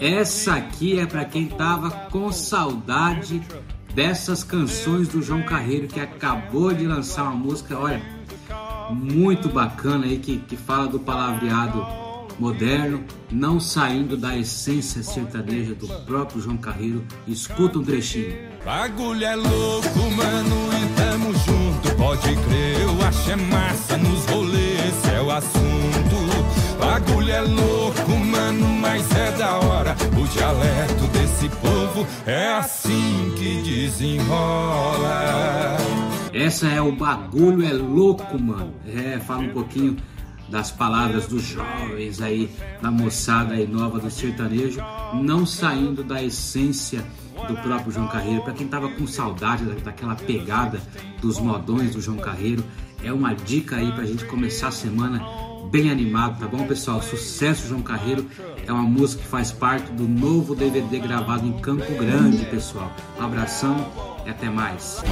Essa aqui é para quem tava com saudade dessas canções do João Carreiro que acabou de lançar uma música, olha, muito bacana aí que, que fala do palavreado moderno, não saindo da essência sertaneja do próprio João Carreiro. Escuta um trechinho. Bagulho é louco, mano, e tamo junto. Pode crer, eu acho é massa nos rolês, é o assunto. Bagulho é louco, mano, desse povo é assim que desenrola. Essa é o bagulho é louco, mano. É, fala um pouquinho das palavras dos jovens aí, da moçada aí nova do sertanejo, não saindo da essência do próprio João Carreiro. Para quem tava com saudade daquela pegada dos modões do João Carreiro, é uma dica aí pra gente começar a semana bem animado, tá bom, pessoal? Sucesso João Carreiro é uma música que faz parte do novo DVD gravado em Campo Grande, pessoal. Um abração e até mais.